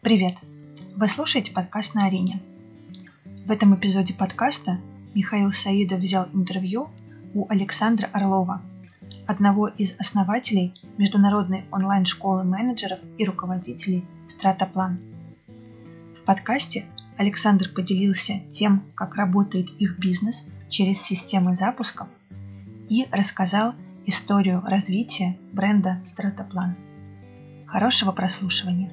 Привет! Вы слушаете подкаст на арене. В этом эпизоде подкаста Михаил Саидов взял интервью у Александра Орлова, одного из основателей международной онлайн-школы менеджеров и руководителей «Стратоплан». В подкасте Александр поделился тем, как работает их бизнес через системы запусков и рассказал историю развития бренда «Стратоплан». Хорошего прослушивания!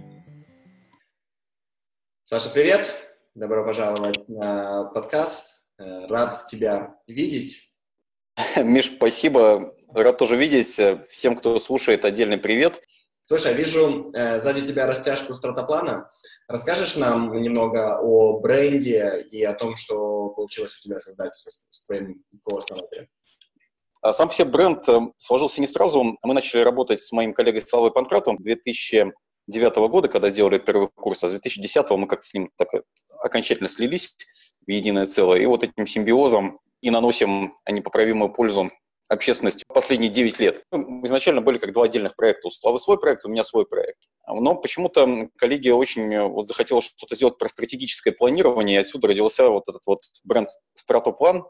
Саша, привет! Добро пожаловать на подкаст. Э, рад тебя видеть. Миш, спасибо. Рад тоже видеть. Всем, кто слушает, отдельный привет. Слушай, вижу э, сзади тебя растяжку стратоплана. Расскажешь нам немного о бренде и о том, что получилось у тебя создать с, с твоим кооснователем? А сам все бренд э, сложился не сразу. Мы начали работать с моим коллегой Славой Панкратовым в 2009 года, когда сделали первый курс, а с 2010 мы как-то с ним так окончательно слились в единое целое. И вот этим симбиозом и наносим непоправимую пользу общественности последние 9 лет. Мы изначально были как два отдельных проекта. У Славы свой проект, у меня свой проект. Но почему-то коллеги очень вот захотела что-то сделать про стратегическое планирование, и отсюда родился вот этот вот бренд Стратоплан,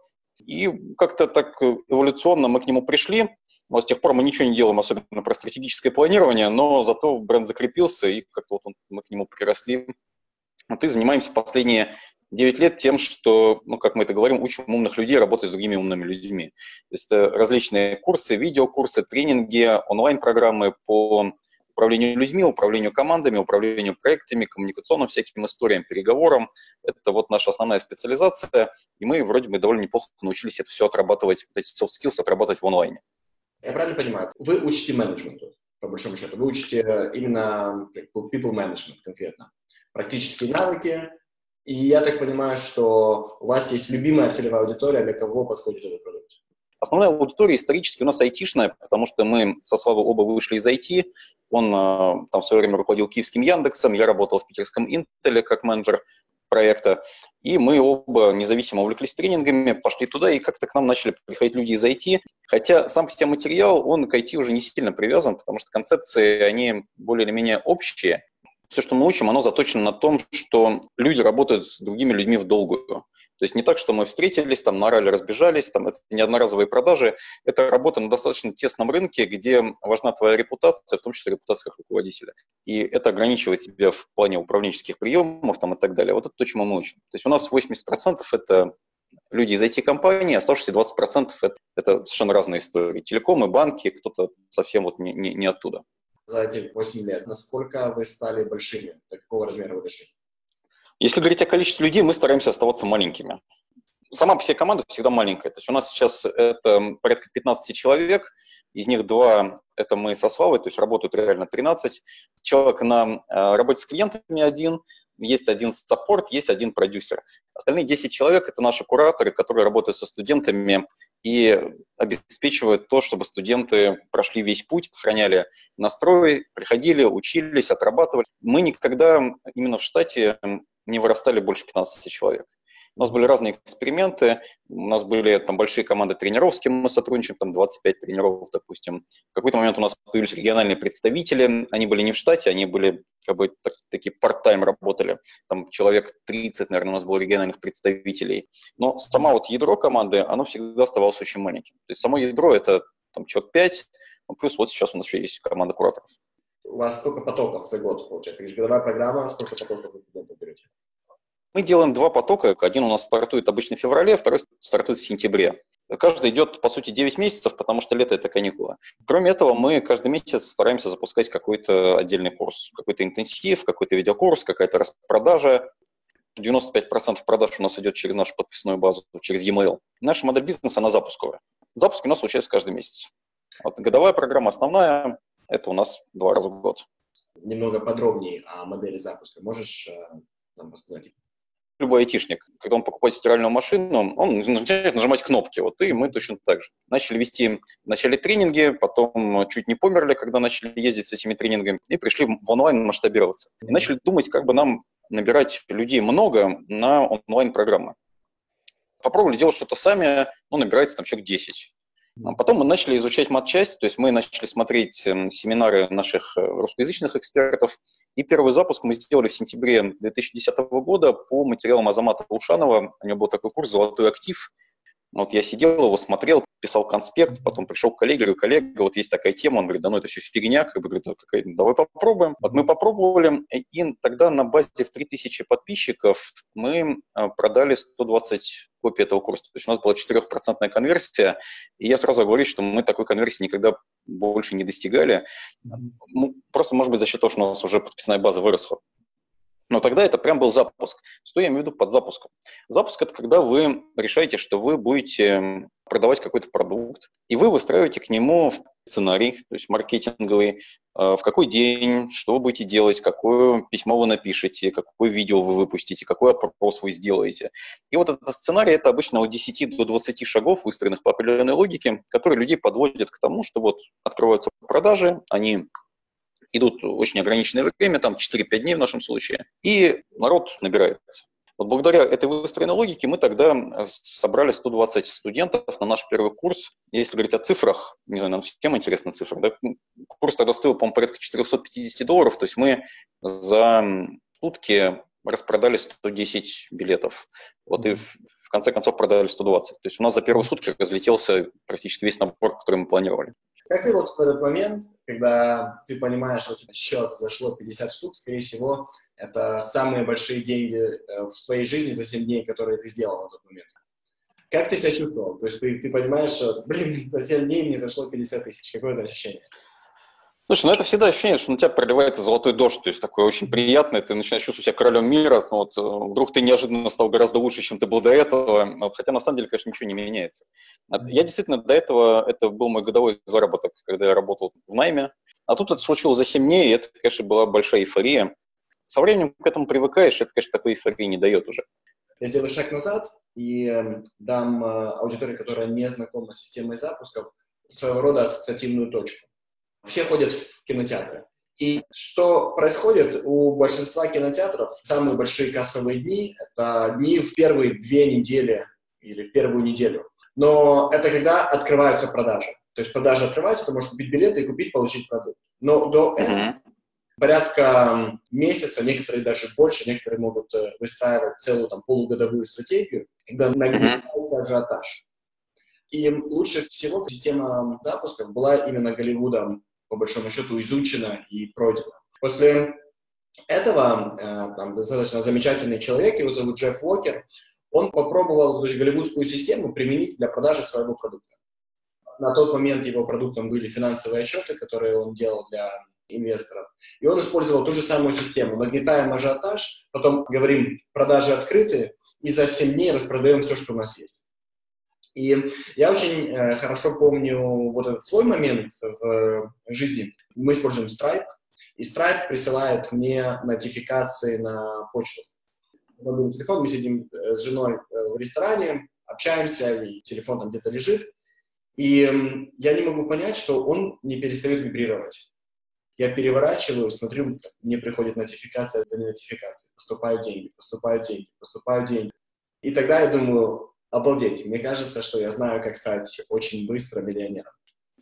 и как-то так эволюционно мы к нему пришли. Но с тех пор мы ничего не делаем, особенно про стратегическое планирование, но зато бренд закрепился, и как-то вот мы к нему приросли. Вот и занимаемся последние 9 лет тем, что, ну, как мы это говорим, учим умных людей работать с другими умными людьми. То есть это различные курсы, видеокурсы, тренинги, онлайн-программы по управлению людьми, управлению командами, управлению проектами, коммуникационным всяким историям, переговорам. Это вот наша основная специализация, и мы вроде бы довольно неплохо научились это все отрабатывать, эти soft skills отрабатывать в онлайне. Я правильно понимаю, вы учите менеджменту, по большому счету. Вы учите именно people management конкретно. Практические навыки, и я так понимаю, что у вас есть любимая целевая аудитория, для кого подходит этот продукт. Основная аудитория исторически у нас айтишная, потому что мы со Славой оба вышли из IT. Он э, там в свое время руководил киевским Яндексом, я работал в питерском Интеле как менеджер проекта. И мы оба независимо увлеклись тренингами, пошли туда, и как-то к нам начали приходить люди из IT. Хотя сам по себе материал, он к IT уже не сильно привязан, потому что концепции, они более или менее общие. Все, что мы учим, оно заточено на том, что люди работают с другими людьми в долгую. То есть не так, что мы встретились, там нарали, разбежались, там это не одноразовые продажи, это работа на достаточно тесном рынке, где важна твоя репутация, в том числе репутация как руководителя. И это ограничивает тебя в плане управленческих приемов там, и так далее. Вот это то, чему мы учим. То есть у нас 80% это люди из IT-компаний, оставшиеся 20% это, это совершенно разные истории. Телекомы, банки, кто-то совсем вот не, не, не оттуда. За эти 8 лет, насколько вы стали большими? До какого размера вы дошли? Если говорить о количестве людей, мы стараемся оставаться маленькими. Сама по себе команда всегда маленькая. То есть у нас сейчас это порядка 15 человек, из них два – это мы со Славой, то есть работают реально 13. Человек на э, работе с клиентами один, есть один саппорт, есть один продюсер. Остальные 10 человек – это наши кураторы, которые работают со студентами и обеспечивают то, чтобы студенты прошли весь путь, охраняли настрой, приходили, учились, отрабатывали. Мы никогда именно в штате не вырастали больше 15 человек. У нас были разные эксперименты, у нас были там большие команды тренеров, с кем мы сотрудничаем, там 25 тренеров, допустим. В какой-то момент у нас появились региональные представители, они были не в штате, они были как бы так, такие part-time работали. Там человек 30, наверное, у нас было региональных представителей. Но сама вот ядро команды, оно всегда оставалось очень маленьким. То есть само ядро это там человек 5, ну, плюс вот сейчас у нас еще есть команда кураторов. У вас сколько потоков за год получается? Годовая программа, сколько потоков вы студентов берете? Мы делаем два потока. Один у нас стартует обычно в феврале, второй стартует в сентябре. Каждый идет, по сути, 9 месяцев, потому что лето – это каникулы. Кроме этого, мы каждый месяц стараемся запускать какой-то отдельный курс, какой-то интенсив, какой-то видеокурс, какая-то распродажа. 95% продаж у нас идет через нашу подписную базу, через e-mail. Наша модель бизнеса, она запусковая. Запуск у нас случается каждый месяц. Вот годовая программа основная, это у нас два раза в год. Немного подробнее о модели запуска. Можешь э, нам рассказать? Любой айтишник, когда он покупает стиральную машину, он начинает нажимать кнопки. Вот и мы точно так же. Начали вести вначале тренинги, потом чуть не померли, когда начали ездить с этими тренингами, и пришли в онлайн масштабироваться. И начали думать, как бы нам набирать людей много на онлайн-программы. Попробовали делать что-то сами, ну, набирается там человек 10. А потом мы начали изучать матчасть, то есть мы начали смотреть эм, семинары наших э, русскоязычных экспертов. И первый запуск мы сделали в сентябре 2010 года по материалам Азамата Ушанова. У него был такой курс «Золотой актив», вот я сидел, его смотрел, писал конспект, потом пришел к коллеге, говорю, коллега, вот есть такая тема, он говорит, да ну это все фигня, как бы, говорит, какая, давай попробуем. Вот мы попробовали, и тогда на базе в 3000 подписчиков мы а, продали 120 копий этого курса. То есть у нас была 4% конверсия, и я сразу говорю, что мы такой конверсии никогда больше не достигали. Ну, просто, может быть, за счет того, что у нас уже подписная база выросла. Но тогда это прям был запуск. Что я имею в виду под запуском? Запуск – это когда вы решаете, что вы будете продавать какой-то продукт, и вы выстраиваете к нему сценарий, то есть маркетинговый, э, в какой день, что вы будете делать, какое письмо вы напишете, какое видео вы выпустите, какой опрос вы сделаете. И вот этот сценарий – это обычно от 10 до 20 шагов, выстроенных по определенной логике, которые людей подводят к тому, что вот открываются продажи, они идут очень ограниченное время, там 4-5 дней в нашем случае, и народ набирается. Вот благодаря этой выстроенной логике мы тогда собрали 120 студентов на наш первый курс. Если говорить о цифрах, не знаю, нам всем интересна цифра, да? курс тогда стоил, по-моему, порядка 450 долларов, то есть мы за сутки распродали 110 билетов. Вот и в конце концов продали 120. То есть у нас за первые сутки разлетелся практически весь набор, который мы планировали. Как ты вот в этот момент, когда ты понимаешь, что у счет зашло 50 штук, скорее всего, это самые большие деньги э, в твоей жизни за 7 дней, которые ты сделал на тот момент. Как ты себя чувствовал? То есть ты, ты понимаешь, что, блин, за 7 дней мне зашло 50 тысяч. Какое это ощущение? Слушай, ну это всегда ощущение, что на тебя проливается золотой дождь, то есть такое очень приятное, ты начинаешь чувствовать себя королем мира, ну, вот, э, вдруг ты неожиданно стал гораздо лучше, чем ты был до этого, хотя на самом деле, конечно, ничего не меняется. Я действительно до этого, это был мой годовой заработок, когда я работал в найме, а тут это случилось за 7 дней, и это, конечно, была большая эйфория. Со временем к этому привыкаешь, это, конечно, такой эйфории не дает уже. Я сделаю шаг назад и эм, дам э, аудитории, которая не знакома с системой запусков, своего рода ассоциативную точку все ходят в кинотеатры. И что происходит у большинства кинотеатров, самые большие кассовые дни – это дни в первые две недели или в первую неделю. Но это когда открываются продажи. То есть продажи открываются, ты можешь купить билеты и купить, получить продукт. Но до этого порядка месяца, некоторые даже больше, некоторые могут э, выстраивать целую там, полугодовую стратегию, когда нагнетается ажиотаж. И лучше всего система запусков была именно Голливудом по большому счету изучено и пройдено. После этого э, там, достаточно замечательный человек, его зовут Джефф Уокер, он попробовал то есть, голливудскую систему применить для продажи своего продукта. На тот момент его продуктом были финансовые отчеты, которые он делал для инвесторов. И он использовал ту же самую систему. Нагнетаем ажиотаж, потом говорим, продажи открыты, и за 7 дней распродаем все, что у нас есть. И я очень э, хорошо помню вот этот свой момент в жизни. Мы используем Stripe, и Stripe присылает мне нотификации на почту. Мобильный телефон, мы сидим э, с женой э, в ресторане, общаемся, и телефон там где-то лежит. И я не могу понять, что он не перестает вибрировать. Я переворачиваю, смотрю, мне приходит нотификация за нотификацией. Поступают деньги, поступают деньги, поступают деньги. И тогда я думаю, обалдеть, мне кажется, что я знаю, как стать очень быстро миллионером.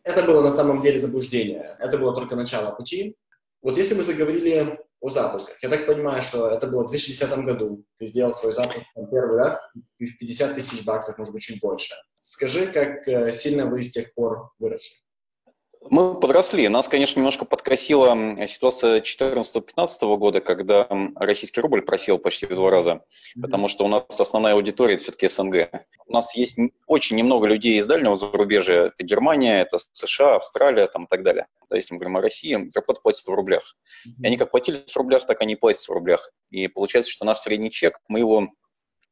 Это было на самом деле заблуждение. Это было только начало пути. Вот если мы заговорили о запусках, я так понимаю, что это было в 2010 году. Ты сделал свой запуск первый раз в 50 тысяч баксов, может быть, чуть больше. Скажи, как э, сильно вы с тех пор выросли? Мы подросли. Нас, конечно, немножко подкосила ситуация 2014-2015 года, когда российский рубль просел почти в два раза, потому что у нас основная аудитория это все-таки СНГ. У нас есть очень немного людей из дальнего зарубежья. Это Германия, это США, Австралия там, и так далее. Да, если мы говорим о России, зарплата платится в рублях. И они как платили в рублях, так они и платят в рублях. И получается, что наш средний чек, мы его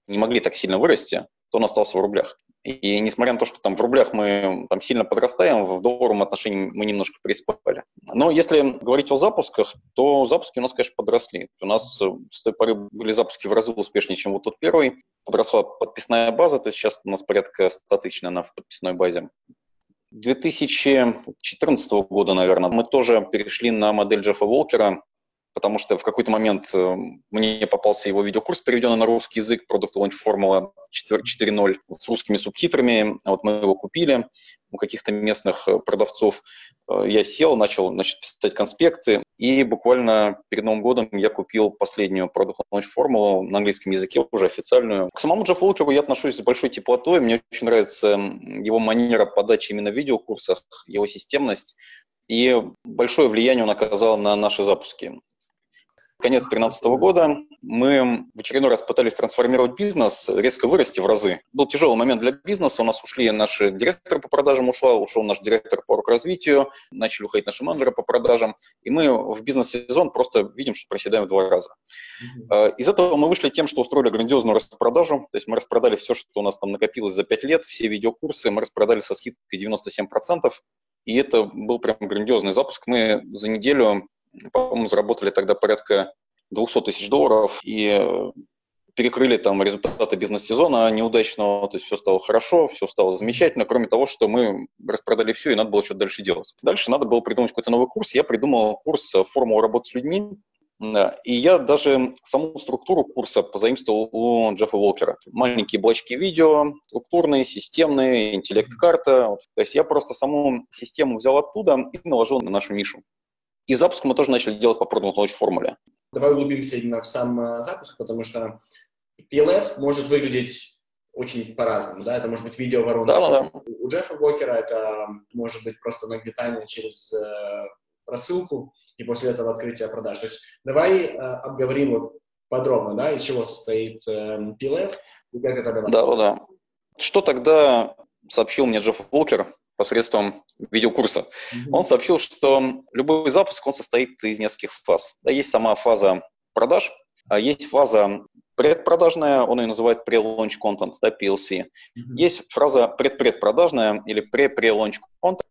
не могли так сильно вырасти, то он остался в рублях. И несмотря на то, что там в рублях мы там сильно подрастаем, в долларовом отношении мы немножко приспали. Но если говорить о запусках, то запуски у нас, конечно, подросли. У нас э, с той поры были запуски в разы успешнее, чем вот тот первый. Подросла подписная база, то есть сейчас у нас порядка 100 тысяч, наверное, в подписной базе. 2014 года, наверное, мы тоже перешли на модель Джеффа Волкера, потому что в какой-то момент э, мне попался его видеокурс, переведенный на русский язык, Product Launch Formula 4.0 с русскими субтитрами. Вот мы его купили у каких-то местных э, продавцов. Э, я сел, начал значит, писать конспекты, и буквально перед Новым годом я купил последнюю Product Launch формулу на английском языке, уже официальную. К самому Джеффу Уолкеру я отношусь с большой теплотой, мне очень нравится его манера подачи именно в видеокурсах, его системность, и большое влияние он оказал на наши запуски конец 2013 года мы в очередной раз пытались трансформировать бизнес, резко вырасти в разы. Был тяжелый момент для бизнеса, у нас ушли наши директоры по продажам, ушла, ушел наш директор по развитию, начали уходить наши менеджеры по продажам, и мы в бизнес-сезон просто видим, что проседаем в два раза. Mm-hmm. Из этого мы вышли тем, что устроили грандиозную распродажу, то есть мы распродали все, что у нас там накопилось за 5 лет, все видеокурсы, мы распродали со скидкой 97%, и это был прям грандиозный запуск. Мы за неделю по-моему, заработали тогда порядка 200 тысяч долларов и перекрыли там результаты бизнес-сезона неудачного, то есть все стало хорошо, все стало замечательно, кроме того, что мы распродали все, и надо было что-то дальше делать. Дальше надо было придумать какой-то новый курс. Я придумал курс «Формула работы с людьми», да. И я даже саму структуру курса позаимствовал у Джеффа Уолкера. Маленькие блочки видео, структурные, системные, интеллект-карта. То есть я просто саму систему взял оттуда и наложил на нашу нишу. И запуск мы тоже начали делать по Product Launch формуле. Давай углубимся именно в сам э, запуск, потому что PLF может выглядеть очень по-разному, да, это может быть видео воронка. Да, да. У Джеффа Блокера это может быть просто нагнетание через э, рассылку и после этого открытие продаж. То есть давай э, обговорим вот подробно, да, из чего состоит э, PLF и как это работает. Да, да. Что тогда сообщил мне Джефф Волкер посредством видеокурса. Mm-hmm. Он сообщил, что любой запуск он состоит из нескольких фаз. Да, есть сама фаза продаж, а есть фаза предпродажная, он ее называет pre-launch content, да, PLC. Mm-hmm. Есть фраза предпредпродажная или pre-pre-launch content.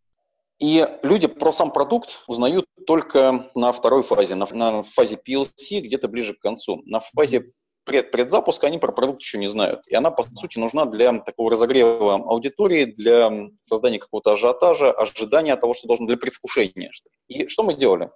И люди про сам продукт узнают только на второй фазе, на, на фазе PLC, где-то ближе к концу. На фазе пред, предзапуска они про продукт еще не знают. И она, по сути, нужна для такого разогрева аудитории, для создания какого-то ажиотажа, ожидания того, что должно, для предвкушения. И что мы сделали?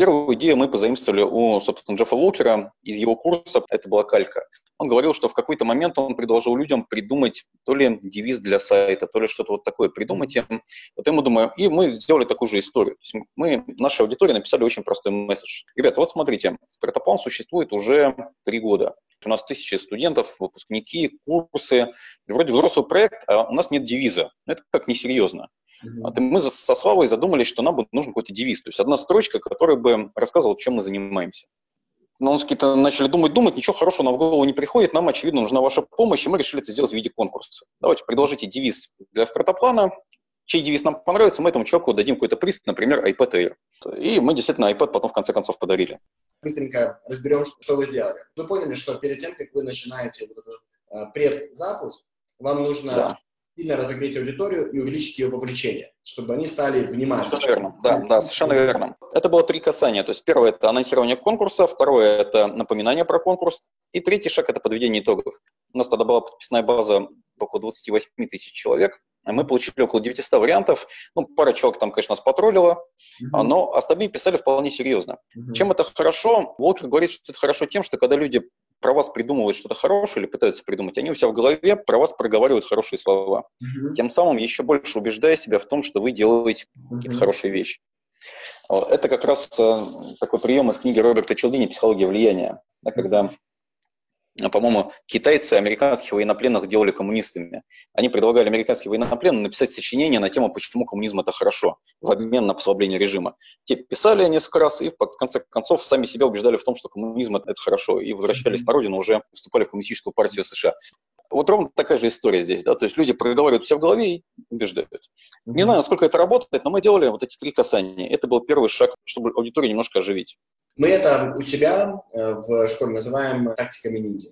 Первую идею мы позаимствовали у, собственно, Джеффа Уолкера из его курса, это была калька. Он говорил, что в какой-то момент он предложил людям придумать то ли девиз для сайта, то ли что-то вот такое придумать им. Вот ему думаю, и мы сделали такую же историю. То есть мы, нашей аудитории написали очень простой месседж. Ребята, вот смотрите, стартапан существует уже три года. У нас тысячи студентов, выпускники, курсы. Вроде взрослый проект, а у нас нет девиза. Это как несерьезно. Mm-hmm. мы со Славой задумались, что нам нужен какой-то девиз, то есть одна строчка, которая бы рассказывала, чем мы занимаемся. Но мы какие-то начали думать, думать, ничего хорошего нам в голову не приходит, нам, очевидно, нужна ваша помощь, и мы решили это сделать в виде конкурса. Давайте предложите девиз для стартаплана, чей девиз нам понравится, мы этому человеку дадим какой-то приз, например, iPad Air. И мы действительно iPad потом в конце концов подарили. Быстренько разберем, что вы сделали. Вы поняли, что перед тем, как вы начинаете вот этот э, предзапуск, вам нужно да сильно разогреть аудиторию и увеличить ее вовлечение, чтобы они стали внимательными. Совершенно верно, да, да, совершенно верно. Это было три касания. То есть первое – это анонсирование конкурса, второе – это напоминание про конкурс, и третий шаг – это подведение итогов. У нас тогда была подписная база около 28 тысяч человек, мы получили около 900 вариантов. Ну, пара человек там, конечно, нас потроллила, mm-hmm. но остальные писали вполне серьезно. Mm-hmm. Чем это хорошо? Волкер говорит, что это хорошо тем, что когда люди про вас придумывают что-то хорошее или пытаются придумать, они у себя в голове про вас проговаривают хорошие слова. Mm-hmm. Тем самым еще больше убеждая себя в том, что вы делаете какие-то хорошие вещи. Это как раз э, такой прием из книги Роберта Челдини «Психология влияния», да, когда а, по-моему, китайцы американских военнопленных делали коммунистами. Они предлагали американским военнопленным написать сочинение на тему, почему коммунизм это хорошо, в обмен на послабление режима. Те писали несколько раз и в конце концов сами себя убеждали в том, что коммунизм это, это хорошо, и возвращались на родину, уже вступали в коммунистическую партию США. Вот ровно такая же история здесь, да, то есть люди проговаривают себя в голове и убеждают. Не знаю, насколько это работает, но мы делали вот эти три касания. Это был первый шаг, чтобы аудиторию немножко оживить. Мы это у себя э, в школе называем тактиками ниндзя.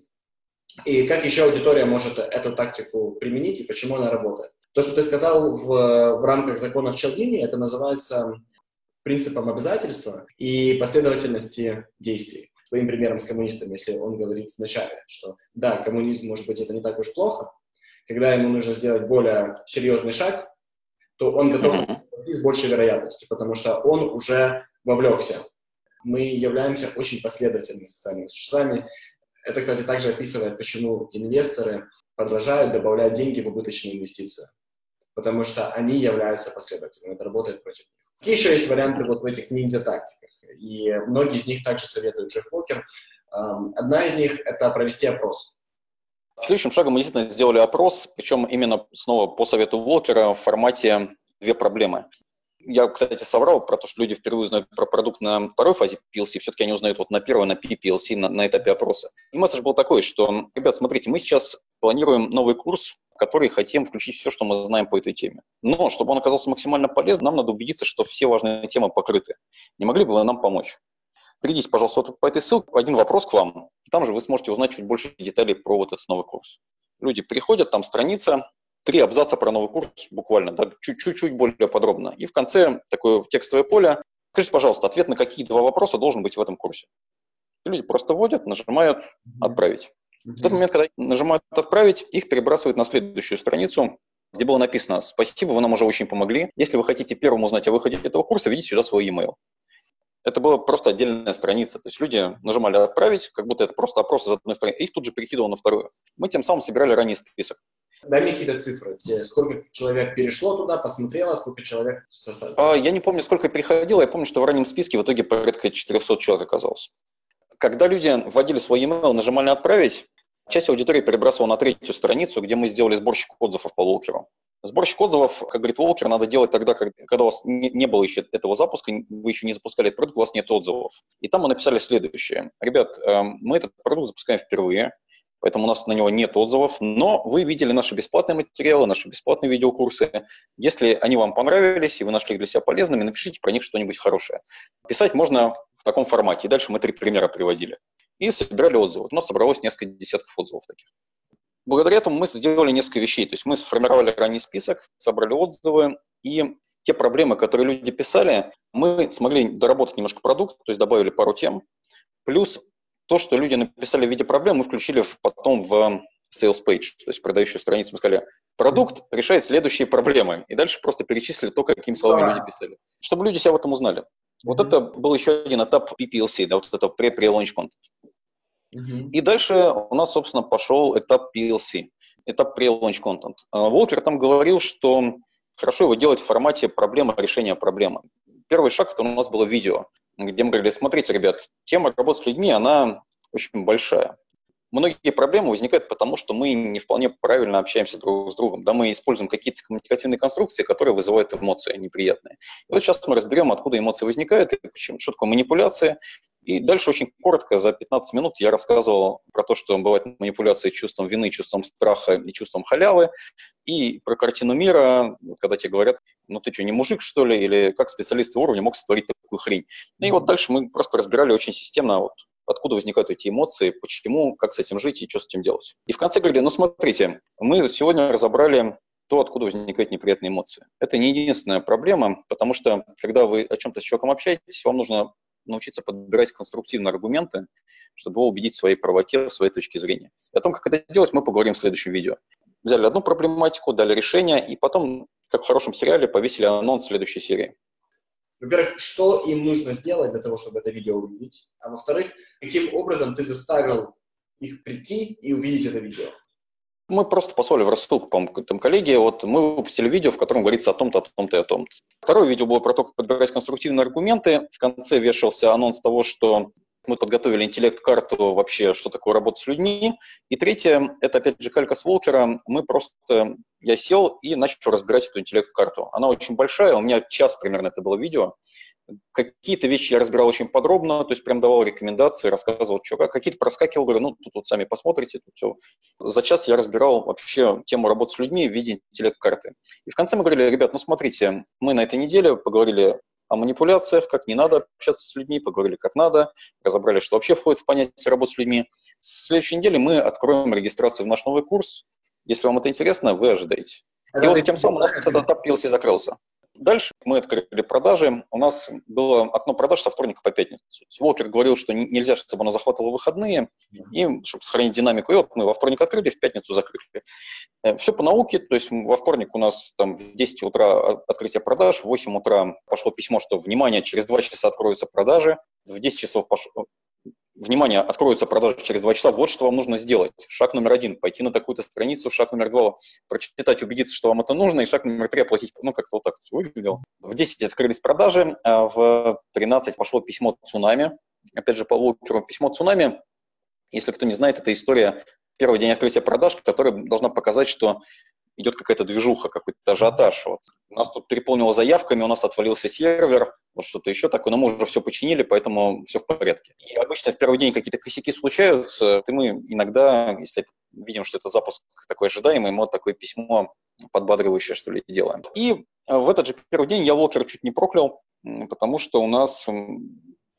И как еще аудитория может эту тактику применить и почему она работает? То, что ты сказал в, в рамках законов Челдини, это называется принципом обязательства и последовательности действий. Своим примером с коммунистами, если он говорит вначале, что да, коммунизм, может быть, это не так уж плохо, когда ему нужно сделать более серьезный шаг, то он готов идти с большей вероятностью, потому что он уже вовлекся мы являемся очень последовательными социальными существами. Это, кстати, также описывает, почему инвесторы продолжают добавлять деньги в убыточную инвестицию. Потому что они являются последовательными. Это работает против них. Какие еще есть варианты вот в этих ниндзя-тактиках? И многие из них также советует Джефф Уокер. Одна из них – это провести опрос. Следующим шагом мы действительно сделали опрос, причем именно снова по совету Уолкера в формате две проблемы. Я, кстати, соврал про то, что люди впервые узнают про продукт на второй фазе PLC, все-таки они узнают вот на первой, на PPLC, на, на этапе опроса. И месседж был такой, что, ребят, смотрите, мы сейчас планируем новый курс, который хотим включить все, что мы знаем по этой теме. Но, чтобы он оказался максимально полезным, нам надо убедиться, что все важные темы покрыты. Не могли бы вы нам помочь? Придите, пожалуйста, вот по этой ссылке, один вопрос к вам. Там же вы сможете узнать чуть больше деталей про вот этот новый курс. Люди приходят, там страница, три абзаца про новый курс буквально, да, чуть-чуть более подробно. И в конце такое текстовое поле. Скажите, пожалуйста, ответ на какие два вопроса должен быть в этом курсе? И люди просто вводят, нажимают «Отправить». В тот момент, когда нажимают «Отправить», их перебрасывают на следующую страницу, где было написано «Спасибо, вы нам уже очень помогли. Если вы хотите первым узнать о выходе этого курса, введите сюда свой e-mail». Это была просто отдельная страница. То есть люди нажимали «Отправить», как будто это просто опрос из одной страницы, и их тут же перекидывал на вторую. Мы тем самым собирали ранний список. Дай мне какие-то цифры. Сколько человек перешло туда, посмотрело, сколько человек составилось? А, я не помню, сколько переходило. Я помню, что в раннем списке в итоге порядка 400 человек оказалось. Когда люди вводили свой e-mail, нажимали «Отправить», часть аудитории перебрасывала на третью страницу, где мы сделали сборщик отзывов по Волкеру. Сборщик отзывов, как говорит Волкер, надо делать тогда, когда у вас не, не было еще этого запуска, вы еще не запускали этот продукт, у вас нет отзывов. И там мы написали следующее. Ребят, эм, мы этот продукт запускаем впервые, поэтому у нас на него нет отзывов, но вы видели наши бесплатные материалы, наши бесплатные видеокурсы. Если они вам понравились и вы нашли их для себя полезными, напишите про них что-нибудь хорошее. Писать можно в таком формате. И дальше мы три примера приводили. И собирали отзывы. У нас собралось несколько десятков отзывов таких. Благодаря этому мы сделали несколько вещей. То есть мы сформировали ранний список, собрали отзывы, и те проблемы, которые люди писали, мы смогли доработать немножко продукт, то есть добавили пару тем. Плюс то, что люди написали в виде проблем, мы включили потом в sales page, то есть продающую страницу. Мы сказали, продукт решает следующие проблемы. И дальше просто перечислили то, какими словами люди писали. Чтобы люди себя в этом узнали. Вот это был еще один этап PPLC, да, вот это pre-launch content. Uh-huh. И дальше у нас, собственно, пошел этап PLC, этап pre-launch content. Волкер там говорил, что хорошо его делать в формате проблема решения проблемы. Первый шаг это у нас было видео где мы говорили, смотрите, ребят, тема работы с людьми, она очень большая. Многие проблемы возникают потому, что мы не вполне правильно общаемся друг с другом. Да, мы используем какие-то коммуникативные конструкции, которые вызывают эмоции неприятные. И вот сейчас мы разберем, откуда эмоции возникают, и почему, что такое манипуляция. И дальше очень коротко, за 15 минут я рассказывал про то, что бывают манипуляции чувством вины, чувством страха и чувством халявы, и про картину мира, когда тебе говорят, ну ты что, не мужик, что ли, или как специалист уровня мог сотворить такую хрень. И вот дальше мы просто разбирали очень системно, вот, откуда возникают эти эмоции, почему, как с этим жить и что с этим делать. И в конце говорили, ну смотрите, мы сегодня разобрали то, откуда возникают неприятные эмоции. Это не единственная проблема, потому что, когда вы о чем-то с человеком общаетесь, вам нужно научиться подбирать конструктивные аргументы, чтобы его убедить в своей правоте, в своей точке зрения. О том, как это делать, мы поговорим в следующем видео. Взяли одну проблематику, дали решение, и потом, как в хорошем сериале, повесили анонс следующей серии. Во-первых, что им нужно сделать для того, чтобы это видео увидеть? А во-вторых, каким образом ты заставил их прийти и увидеть это видео? Мы просто послали в рассылку, по-моему, там коллеги, вот мы выпустили видео, в котором говорится о том-то, о том-то и о том-то. Второе видео было про то, как подбирать конструктивные аргументы. В конце вешался анонс того, что мы подготовили интеллект-карту вообще, что такое работа с людьми. И третье, это опять же калька с Волкера. Мы просто, я сел и начал разбирать эту интеллект-карту. Она очень большая, у меня час примерно это было видео. Какие-то вещи я разбирал очень подробно, то есть прям давал рекомендации, рассказывал, что как. Какие-то проскакивал, говорю, ну, тут вот сами посмотрите, тут все. За час я разбирал вообще тему работы с людьми в виде интеллект-карты. И в конце мы говорили, ребят, ну, смотрите, мы на этой неделе поговорили о манипуляциях, как не надо общаться с людьми, поговорили, как надо, разобрали, что вообще входит в понятие работы с людьми. С следующей недели мы откроем регистрацию в наш новый курс. Если вам это интересно, вы ожидаете. Это и вот тем самым у нас этот этап PLC закрылся. Дальше мы открыли продажи. У нас было окно продаж со вторника по пятницу. Волкер говорил, что нельзя, чтобы оно захватывало выходные, и чтобы сохранить динамику. И вот мы во вторник открыли, в пятницу закрыли. Э, Все по науке, то есть во вторник у нас там в 10 утра открытие продаж, в 8 утра пошло письмо, что, внимание, через 2 часа откроются продажи, в 10 часов пошло, внимание, откроются продажи через два часа, вот что вам нужно сделать. Шаг номер один – пойти на такую-то страницу, шаг номер два – прочитать, убедиться, что вам это нужно, и шаг номер три – оплатить. Ну, как-то вот так все выглядело. В 10 открылись продажи, а в 13 пошло письмо цунами. Опять же, по Волкеру письмо цунами. Если кто не знает, это история первый день открытия продаж, которая должна показать, что идет какая-то движуха, какой-то ажиотаж. Вот. Нас тут переполнило заявками, у нас отвалился сервер, вот что-то еще такое, но мы уже все починили, поэтому все в порядке. И обычно в первый день какие-то косяки случаются, и мы иногда, если видим, что это запуск такой ожидаемый, мы вот такое письмо подбадривающее, что ли, делаем. И в этот же первый день я Волкер чуть не проклял, потому что у нас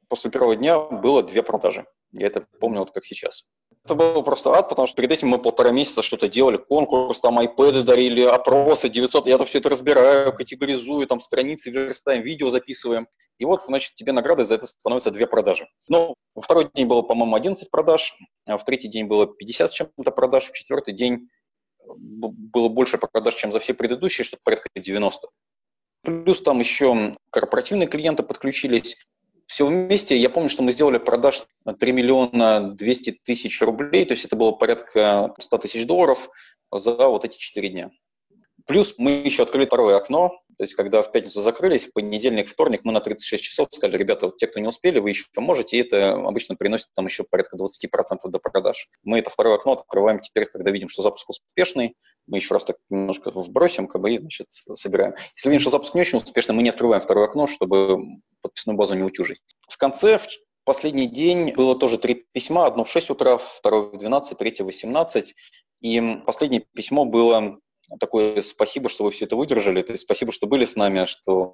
после первого дня было две продажи. Я это помню вот как сейчас. Это был просто ад, потому что перед этим мы полтора месяца что-то делали, конкурс, там iPad дарили, опросы, 900, я-то все это разбираю, категоризую, там страницы верстаем, видео записываем. И вот, значит, тебе наградой за это становятся две продажи. Ну, во второй день было, по-моему, 11 продаж, а в третий день было 50 с чем-то продаж, в четвертый день было больше продаж, чем за все предыдущие, что-то порядка 90. Плюс там еще корпоративные клиенты подключились, все вместе, я помню, что мы сделали продаж 3 миллиона 200 тысяч рублей, то есть это было порядка 100 тысяч долларов за вот эти 4 дня. Плюс мы еще открыли второе окно, то есть когда в пятницу закрылись, в понедельник, вторник мы на 36 часов сказали, ребята, вот те, кто не успели, вы еще можете, и это обычно приносит там еще порядка 20% до продаж. Мы это второе окно открываем теперь, когда видим, что запуск успешный, мы еще раз так немножко вбросим, как бы, и, значит, собираем. Если видим, что запуск не очень успешный, мы не открываем второе окно, чтобы подписную базу не утюжить. В конце, в последний день, было тоже три письма, одно в 6 утра, второе в 12, третье в 18, и последнее письмо было такое спасибо, что вы все это выдержали. То есть спасибо, что были с нами, что,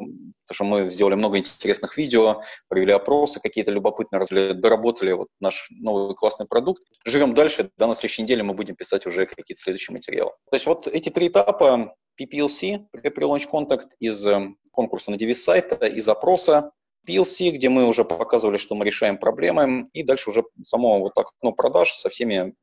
что мы сделали много интересных видео, провели опросы какие-то любопытные, разве доработали вот наш новый классный продукт. Живем дальше, да, на следующей неделе мы будем писать уже какие-то следующие материалы. То есть вот эти три этапа PPLC, Pre-Launch Contact, из э, конкурса на девиз сайта, из опроса, PLC, где мы уже показывали, что мы решаем проблемы, и дальше уже само вот окно продаж со всеми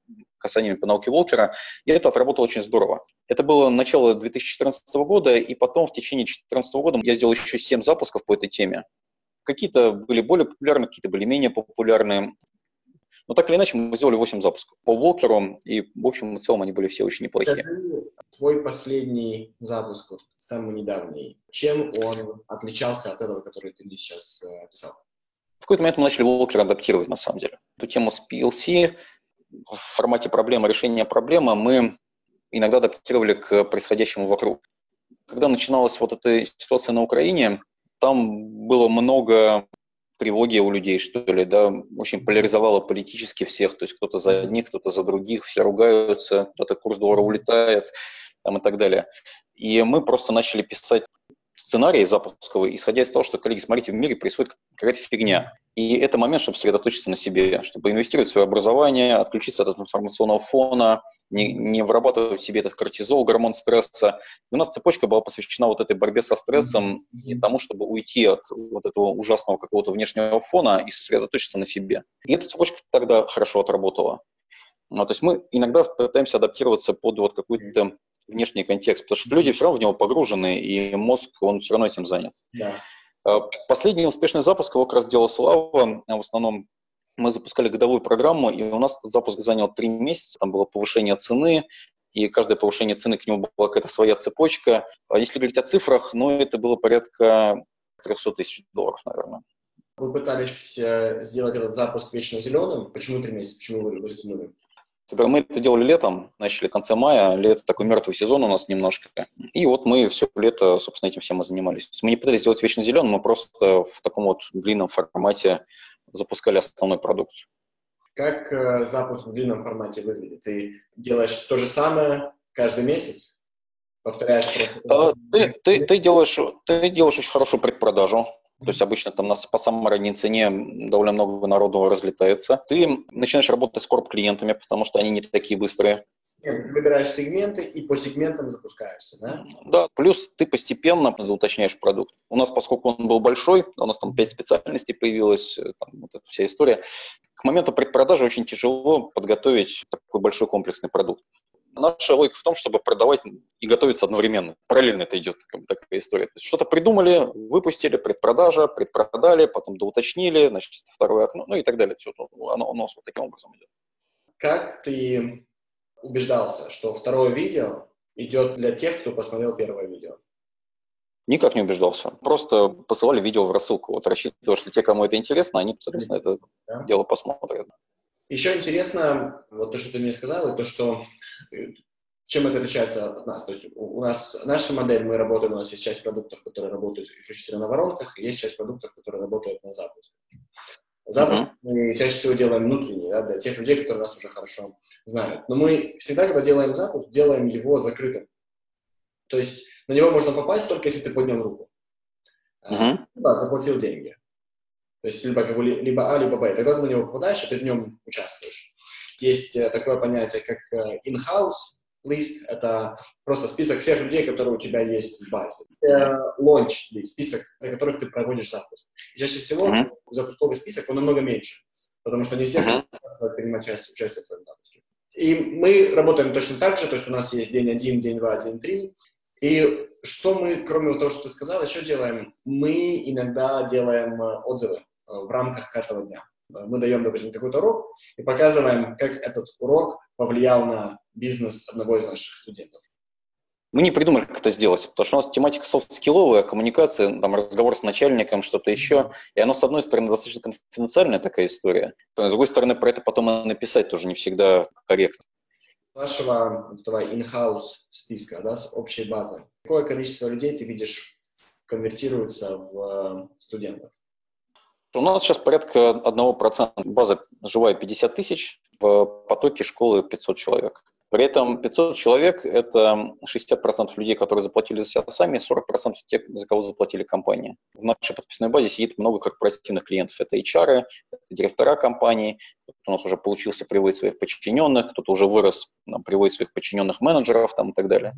касаниями по науке Волкера, и это отработало очень здорово. Это было начало 2014 года, и потом в течение 2014 года я сделал еще 7 запусков по этой теме. Какие-то были более популярны, какие-то были менее популярные. Но так или иначе мы сделали 8 запусков по Волкеру, и в общем и целом они были все очень неплохие. Скажи, твой последний запуск, вот, самый недавний, чем он отличался от этого, который ты мне сейчас э, описал? В какой-то момент мы начали Волкер адаптировать, на самом деле. Эту тему с PLC в формате проблемы, решения проблемы мы иногда адаптировали к происходящему вокруг. Когда начиналась вот эта ситуация на Украине, там было много тревоги у людей, что ли, да, очень поляризовало политически всех, то есть кто-то за одних, кто-то за других, все ругаются, кто-то курс доллара улетает, там и так далее. И мы просто начали писать сценарий запусковый, исходя из того, что, коллеги, смотрите, в мире происходит какая-то фигня. И это момент, чтобы сосредоточиться на себе, чтобы инвестировать в свое образование, отключиться от информационного фона, не, не вырабатывать в себе этот кортизол, гормон стресса. И у нас цепочка была посвящена вот этой борьбе со стрессом и тому, чтобы уйти от вот этого ужасного какого-то внешнего фона и сосредоточиться на себе. И эта цепочка тогда хорошо отработала. Ну, то есть мы иногда пытаемся адаптироваться под вот какой-то внешний контекст, потому что люди все равно в него погружены, и мозг, он все равно этим занят. Да. А, последний успешный запуск его как раз делала Слава. В основном мы запускали годовую программу, и у нас этот запуск занял три месяца. Там было повышение цены, и каждое повышение цены к нему была какая-то своя цепочка. А если говорить о цифрах, ну, это было порядка 300 тысяч долларов, наверное. Вы пытались э, сделать этот запуск вечно зеленым. Почему три месяца? Почему вы растянули? Мы это делали летом, начали в конце мая, лето такой мертвый сезон у нас немножко. И вот мы все лето, собственно, этим всем и занимались. Мы не пытались сделать вечно зеленым, мы просто в таком вот длинном формате запускали основной продукт. Как э, запуск в длинном формате выглядит? Ты делаешь то же самое каждый месяц? Повторяешь просто... Ты, ты, ты, делаешь, ты делаешь очень хорошую предпродажу. То есть обычно там нас по самой ранней цене довольно много народу разлетается. Ты начинаешь работать с корп-клиентами, потому что они не такие быстрые. выбираешь сегменты и по сегментам запускаешься, да? Да, плюс ты постепенно уточняешь продукт. У нас, поскольку он был большой, у нас там пять специальностей появилось, э, там, вот эта вся история. К моменту предпродажи очень тяжело подготовить такой большой комплексный продукт. Наша логика в том, чтобы продавать и готовиться одновременно. Параллельно это идет как бы, такая история. То есть что-то придумали, выпустили, предпродажа, предпродали, потом доуточнили, значит, второе окно, ну и так далее. Все, оно у нас вот таким образом идет. Как ты убеждался, что второе видео идет для тех, кто посмотрел первое видео? Никак не убеждался. Просто посылали видео в рассылку. Вот рассчитывал, что те, кому это интересно, они, соответственно, это да. дело посмотрят. Еще интересно, вот то, что ты мне сказал, и то, что чем это отличается от нас. То есть у нас наша модель, мы работаем, у нас есть часть продуктов, которые работают исключительно на воронках, и есть часть продуктов, которые работают на запуске. Запуск uh-huh. мы чаще всего делаем внутренний, да, для тех людей, которые нас уже хорошо знают. Но мы всегда, когда делаем запуск, делаем его закрытым. То есть на него можно попасть только если ты поднял руку. Uh-huh. Да, заплатил деньги. То есть либо, либо А, либо Б. Тогда ты на него попадаешь, и ты в нем участвуешь. Есть э, такое понятие, как э, in-house list. Это просто список всех людей, которые у тебя есть в базе. Launch list, список, при которых ты проводишь запуск. И чаще всего uh-huh. запусковый список, он намного меньше, потому что не все хотят принимать участие в твоем запуске. И мы работаем точно так же, то есть у нас есть день один, день два, день три. И что мы, кроме того, что ты сказал, еще делаем? Мы иногда делаем э, отзывы в рамках каждого дня. Мы даем, допустим, какой-то урок и показываем, как этот урок повлиял на бизнес одного из наших студентов. Мы не придумали, как это сделать, потому что у нас тематика софт-скилловая, коммуникация, там, разговор с начальником, что-то еще. И оно, с одной стороны, достаточно конфиденциальная такая история. С другой стороны, про это потом и написать тоже не всегда корректно. Вашего этого in-house списка, да, с общей базой, какое количество людей ты видишь конвертируется в э, студентов? У нас сейчас порядка 1%. База живая 50 тысяч, в потоке школы 500 человек. При этом 500 человек – это 60% людей, которые заплатили за себя сами, 40% тех, за кого заплатили компании. В нашей подписной базе сидит много корпоративных клиентов. Это HR, это директора компании, кто у нас уже получился приводить своих подчиненных, кто-то уже вырос, там, приводит своих подчиненных менеджеров там, и так далее.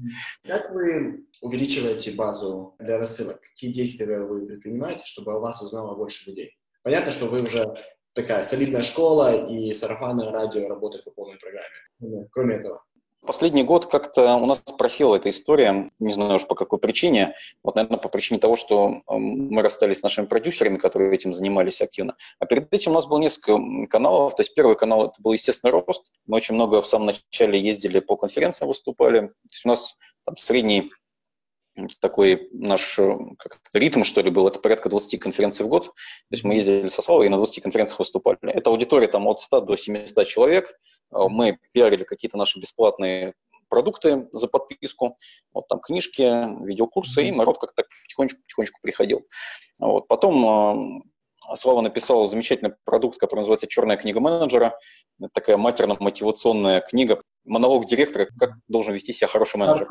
Как вы увеличиваете базу для рассылок? Какие действия вы предпринимаете, чтобы о вас узнало больше людей? Понятно, что вы уже такая солидная школа, и сарафанное радио работает по полной программе. Кроме этого. Последний год как-то у нас просела эта история, не знаю уж по какой причине. Вот, наверное, по причине того, что мы расстались с нашими продюсерами, которые этим занимались активно. А перед этим у нас было несколько каналов. То есть первый канал это был естественный рост. Мы очень много в самом начале ездили по конференциям, выступали. То есть у нас там средний такой наш э, как ритм, что ли, был. Это порядка 20 конференций в год. То есть мы ездили со Славой и на 20 конференциях выступали. Это аудитория там от 100 до 700 человек. Э, мы пиарили какие-то наши бесплатные продукты за подписку, вот там книжки, видеокурсы, и народ как-то потихонечку-потихонечку приходил. Вот. Потом э, Слава написал замечательный продукт, который называется «Черная книга менеджера». Это такая матерно-мотивационная книга, монолог директора, как должен вести себя хороший менеджер.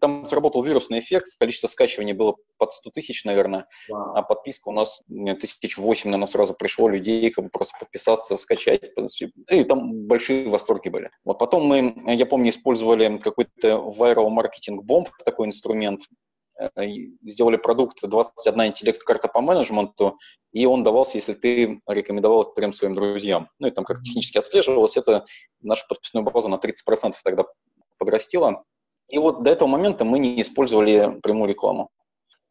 Там сработал вирусный эффект, количество скачиваний было под 100 тысяч, наверное, wow. а подписка у нас тысяч восемь, наверное, сразу пришло людей, как бы просто подписаться, скачать. И там большие восторги были. Вот потом мы, я помню, использовали какой-то viral маркетинг бомб, такой инструмент, э, сделали продукт 21 интеллект-карта по менеджменту, и он давался, если ты рекомендовал это прям своим друзьям. Ну и там как технически отслеживалось, это нашу подписную базу на 30% тогда подрастила. И вот до этого момента мы не использовали прямую рекламу.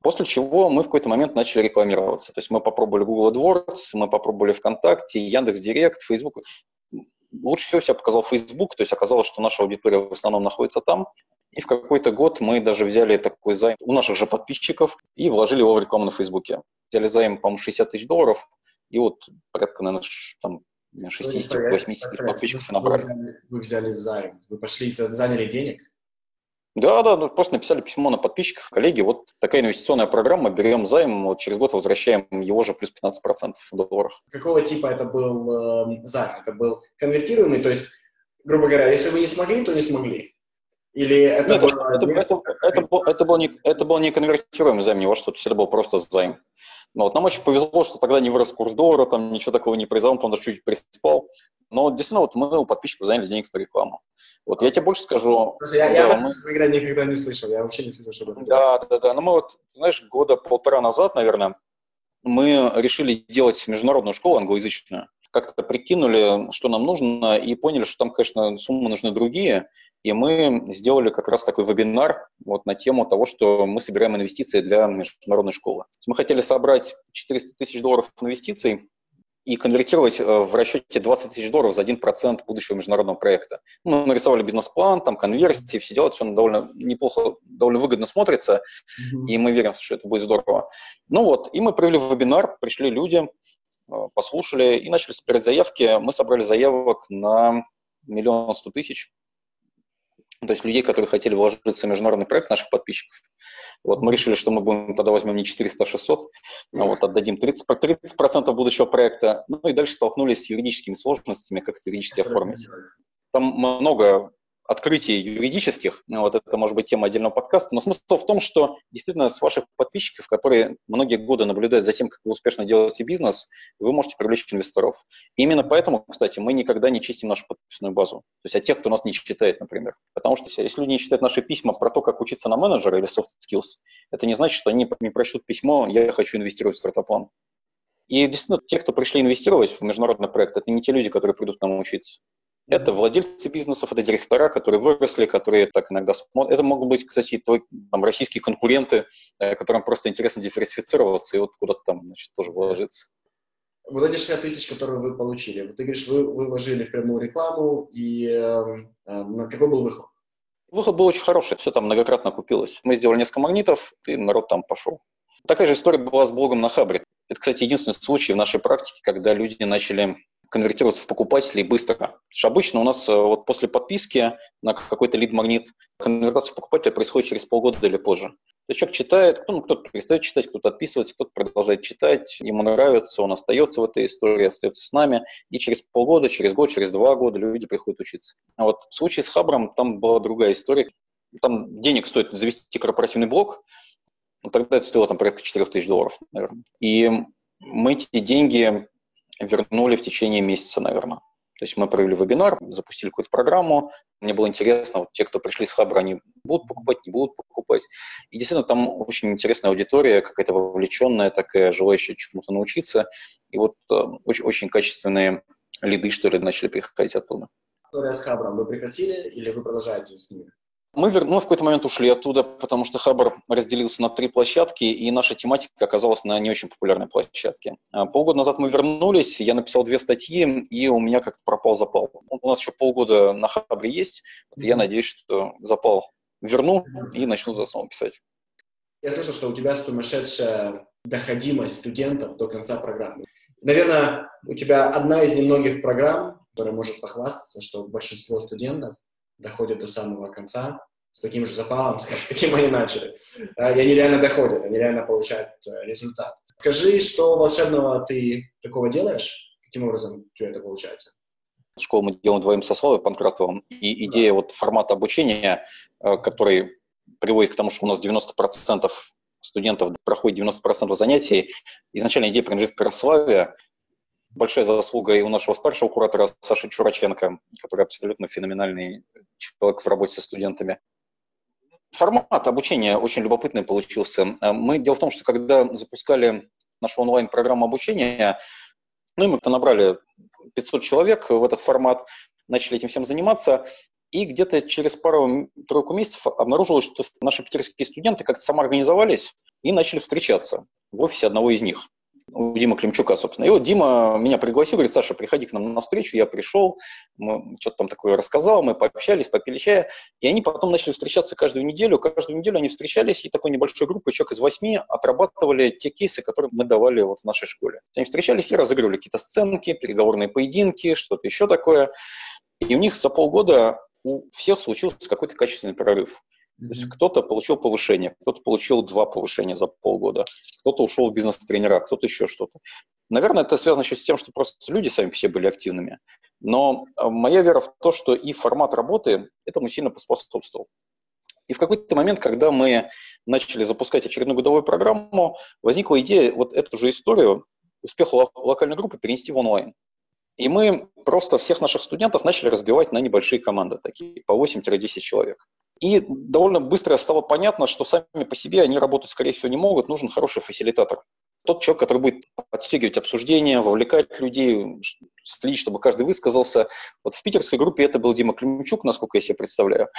После чего мы в какой-то момент начали рекламироваться. То есть мы попробовали Google AdWords, мы попробовали ВКонтакте, Яндекс.Директ, Facebook. Лучше всего себя показал Facebook, то есть оказалось, что наша аудитория в основном находится там. И в какой-то год мы даже взяли такой займ у наших же подписчиков и вложили его в рекламу на Фейсбуке. Взяли займ, по-моему, 60 тысяч долларов, и вот порядка, наверное, там 60-80 подписчиков набрали. Вы взяли, займ, вы пошли, заняли денег, да, да, ну, просто написали письмо на подписчиков, коллеги, вот такая инвестиционная программа, берем займ, вот через год возвращаем его же плюс 15% в долларах. Какого типа это был э, займ? Это был конвертируемый, то есть, грубо говоря, если вы не смогли, то не смогли? Или это Нет, было... Это, это, это, был, это, был не, это был не конвертируемый займ, не во что, то есть это был просто займ. Но вот нам очень повезло, что тогда не вырос курс доллара, там ничего такого не произошло, он даже чуть приспал. Но действительно, вот мы у подписчиков заняли денег на рекламу. Вот я тебе больше скажу. Слушай, я, да, я мы... никогда, никогда не слышал, я вообще не слышал, что это. Да, да, да. Ну мы вот, знаешь, года полтора назад, наверное, мы решили делать международную школу англоязычную. Как-то прикинули, что нам нужно, и поняли, что там, конечно, суммы нужны другие. И мы сделали как раз такой вебинар вот на тему того, что мы собираем инвестиции для международной школы. Мы хотели собрать 400 тысяч долларов инвестиций и конвертировать э, в расчете 20 тысяч долларов за 1% будущего международного проекта. Мы нарисовали бизнес-план, там конверсии, все дела, все довольно неплохо, довольно выгодно смотрится, mm-hmm. и мы верим, что это будет здорово. Ну вот, и мы провели вебинар, пришли люди, э, послушали и начали собирать заявки. Мы собрали заявок на миллион сто тысяч то есть людей, которые хотели вложиться в международный проект, наших подписчиков. Вот мы решили, что мы будем тогда возьмем не 400, а 600, а вот отдадим 30, 30% будущего проекта. Ну и дальше столкнулись с юридическими сложностями, как это юридически оформить. Там много открытий юридических, ну, вот это может быть тема отдельного подкаста, но смысл в том, что действительно с ваших подписчиков, которые многие годы наблюдают за тем, как вы успешно делаете бизнес, вы можете привлечь инвесторов. И именно поэтому, кстати, мы никогда не чистим нашу подписную базу. То есть от тех, кто нас не читает, например. Потому что если люди не читают наши письма про то, как учиться на менеджера или soft skills, это не значит, что они не прочтут письмо «я хочу инвестировать в стартап-план». И действительно, те, кто пришли инвестировать в международный проект, это не те люди, которые придут к нам учиться. Это владельцы бизнесов, это директора, которые выросли, которые так иногда смотрят. Это могут быть, кстати, твои там, российские конкуренты, э, которым просто интересно диверсифицироваться и вот куда-то там значит, тоже вложиться. Вот эти 60 тысяч, которые вы получили, вот ты говоришь, вы, вы вложили в прямую рекламу, и э, э, какой был выход? Выход был очень хороший, все там многократно купилось. Мы сделали несколько магнитов, и народ там пошел. Такая же история была с блогом на Хабре. Это, кстати, единственный случай в нашей практике, когда люди начали конвертироваться в покупателей быстро. Потому что обычно у нас э, вот после подписки на какой-то лид-магнит конвертация в покупателя происходит через полгода или позже. То есть человек читает, ну, кто-то перестает читать, кто-то отписывается, кто-то продолжает читать, ему нравится, он остается в этой истории, остается с нами, и через полгода, через год, через два года люди приходят учиться. А вот в случае с Хабром там была другая история. Там денег стоит завести корпоративный блок, ну, тогда это стоило там порядка 4 тысяч долларов, наверное. И мы эти деньги вернули в течение месяца, наверное. То есть мы провели вебинар, запустили какую-то программу. Мне было интересно, вот те, кто пришли с Хабра, они будут покупать, не будут покупать. И действительно, там очень интересная аудитория, какая-то вовлеченная, такая, желающая чему-то научиться. И вот э, очень, очень качественные лиды, что ли, начали приходить оттуда. История с Хабром вы прекратили или вы продолжаете с ними? Мы, ну, в какой-то момент ушли оттуда, потому что Хабр разделился на три площадки, и наша тематика оказалась на не очень популярной площадке. А, полгода назад мы вернулись, я написал две статьи, и у меня как-то пропал запал. У нас еще полгода на Хабре есть, вот я надеюсь, что запал верну и начну снова писать. Я слышал, что у тебя сумасшедшая доходимость студентов до конца программы. Наверное, у тебя одна из немногих программ, которая может похвастаться, что большинство студентов доходят до самого конца с таким же запалом, с каким они начали. И они реально доходят, они реально получают э, результат. Скажи, что волшебного ты такого делаешь? Каким образом у тебя это получается? Школу мы делаем вдвоем со Славой Панкратовым, и идея да. вот формата обучения, э, который приводит к тому, что у нас 90% студентов проходит 90% занятий. Изначально идея принадлежит Краславе, большая заслуга и у нашего старшего куратора Саши Чураченко, который абсолютно феноменальный человек в работе со студентами. Формат обучения очень любопытный получился. Мы, дело в том, что когда запускали нашу онлайн-программу обучения, ну и мы набрали 500 человек в этот формат, начали этим всем заниматься, и где-то через пару-тройку месяцев обнаружилось, что наши питерские студенты как-то самоорганизовались и начали встречаться в офисе одного из них у Димы Климчука, собственно. И вот Дима меня пригласил, говорит, Саша, приходи к нам на встречу, я пришел, что-то там такое рассказал, мы пообщались, попили чая, и они потом начали встречаться каждую неделю, каждую неделю они встречались, и такой небольшой группой, человек из восьми, отрабатывали те кейсы, которые мы давали вот в нашей школе. Они встречались и разыгрывали какие-то сценки, переговорные поединки, что-то еще такое, и у них за полгода у всех случился какой-то качественный прорыв. То есть кто-то получил повышение, кто-то получил два повышения за полгода, кто-то ушел в бизнес-тренера, кто-то еще что-то. Наверное, это связано еще с тем, что просто люди сами себе были активными. Но а, моя вера в то, что и формат работы этому сильно поспособствовал. И в какой-то момент, когда мы начали запускать очередную годовую программу, возникла идея вот эту же историю успеха локальной группы перенести в онлайн. И мы просто всех наших студентов начали разбивать на небольшие команды, такие по 8-10 человек. И довольно быстро стало понятно, что сами по себе они работать, скорее всего, не могут, нужен хороший фасилитатор. Тот человек, который будет подстегивать обсуждения, вовлекать людей, следить, чтобы каждый высказался. Вот в питерской группе это был Дима Климчук, насколько я себе представляю.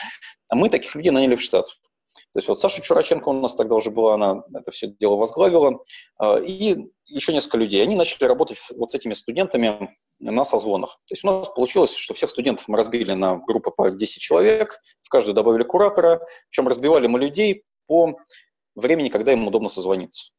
А мы таких людей наняли в штат. То есть вот Саша Чураченко у нас тогда уже была, она это все дело возглавила, а, и еще несколько людей. Они начали работать вот с этими студентами на созвонах. То есть у нас получилось, что всех студентов мы разбили на группы по 10 человек, в каждую добавили куратора, причем разбивали мы людей по времени, когда им удобно созвониться.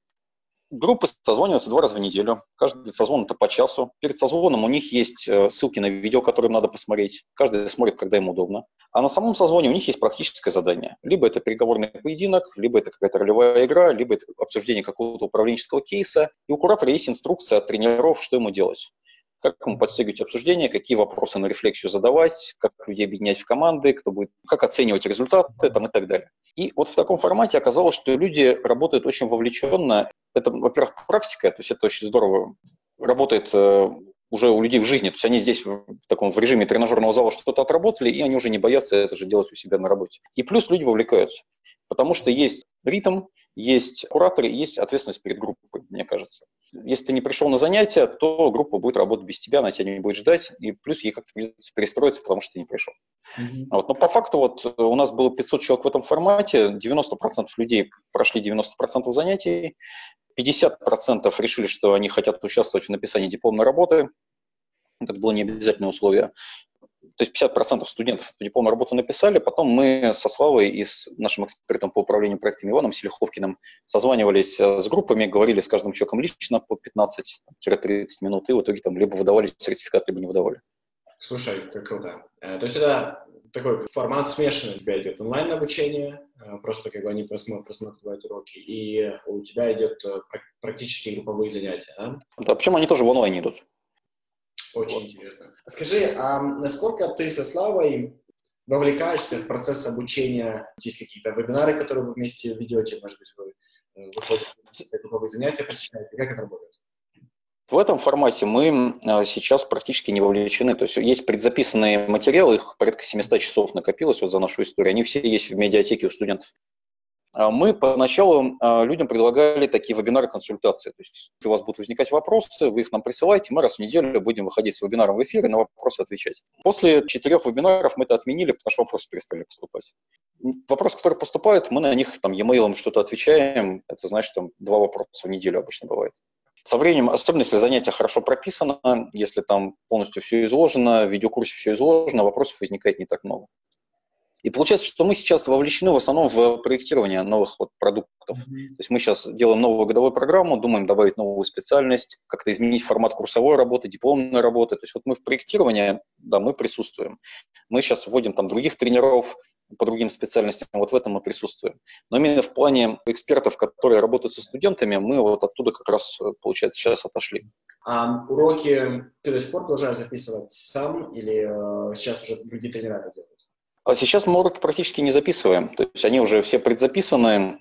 Группы созваниваются два раза в неделю. Каждый созвон это по часу. Перед созвоном у них есть э, ссылки на видео, которые им надо посмотреть. Каждый смотрит, когда ему удобно. А на самом созвоне у них есть практическое задание. Либо это переговорный поединок, либо это какая-то ролевая игра, либо это обсуждение какого-то управленческого кейса. И у куратора есть инструкция от тренеров, что ему делать как ему подстегивать обсуждение, какие вопросы на рефлексию задавать, как людей объединять в команды, кто будет, как оценивать результаты там, и так далее. И вот в таком формате оказалось, что люди работают очень вовлеченно. Это, во-первых, практика, то есть это очень здорово. Работает э, уже у людей в жизни. То есть они здесь в таком в режиме тренажерного зала что-то отработали, и они уже не боятся это же делать у себя на работе. И плюс люди вовлекаются, потому что есть ритм, есть кураторы, есть ответственность перед группой, мне кажется. Если ты не пришел на занятия, то группа будет работать без тебя, она тебя не будет ждать, и плюс ей как-то придется перестроиться, потому что ты не пришел. Mm-hmm. Вот. Но по факту вот у нас было 500 человек в этом формате, 90% людей прошли 90% занятий, 50% решили, что они хотят участвовать в написании дипломной работы, это было не обязательное условие то есть 50% студентов дипломную работу написали, потом мы со Славой и с нашим экспертом по управлению проектами Иваном Селиховкиным созванивались э, с группами, говорили с каждым человеком лично по 15-30 минут, и в итоге там либо выдавали сертификат, либо не выдавали. Слушай, как круто. Э, то есть это такой формат смешанный у тебя идет онлайн-обучение, э, просто как бы они просматривают уроки, и у тебя идет практически групповые занятия, да? Да, причем они тоже в онлайне идут. Очень интересно. Скажи, а насколько ты со Славой вовлекаешься в процесс обучения? Есть какие-то вебинары, которые вы вместе ведете, может быть, вы э, выходите групповые занятия, посещаете? Как это работает? В этом формате мы э, сейчас практически не вовлечены. То есть есть предзаписанные материалы, их порядка 700 часов накопилось вот за нашу историю. Они все есть в медиатеке у студентов. А мы поначалу а, людям предлагали такие вебинары-консультации. То есть, если у вас будут возникать вопросы, вы их нам присылаете, мы раз в неделю будем выходить с вебинаром в эфир и на вопросы отвечать. После четырех вебинаров мы это отменили, потому что вопросы перестали поступать. Вопросы, которые поступают, мы на них там e-mail что-то отвечаем. Это значит, там два вопроса в неделю обычно бывает. Со временем, особенно если занятие хорошо прописано, если там полностью все изложено, в видеокурсе все изложено, вопросов возникает не так много. И получается, что мы сейчас вовлечены в основном в проектирование новых вот продуктов. Mm-hmm. То есть мы сейчас делаем новую годовую программу, думаем добавить новую специальность, как-то изменить формат курсовой работы, дипломной работы. То есть вот мы в проектировании, да, мы присутствуем. Мы сейчас вводим там других тренеров по другим специальностям, вот в этом мы присутствуем. Но именно в плане экспертов, которые работают со студентами, мы вот оттуда как раз, получается, сейчас отошли. А уроки ты до сих пор продолжаешь записывать сам или э, сейчас уже другие тренера делают? А сейчас мы уроки практически не записываем. То есть они уже все предзаписаны.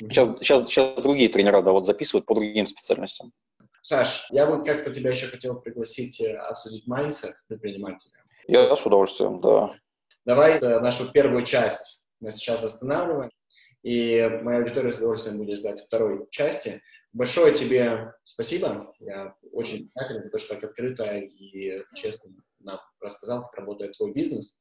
Сейчас, сейчас, сейчас другие тренера да, вот записывают по другим специальностям. Саш, я бы как-то тебя еще хотел пригласить э, обсудить mindset предпринимателя. Я с удовольствием, да. Давай э, нашу первую часть мы сейчас останавливаем. И моя аудитория с удовольствием будет ждать второй части. Большое тебе спасибо. Я очень признателен за то, что так открыто и честно нам рассказал, как работает твой бизнес.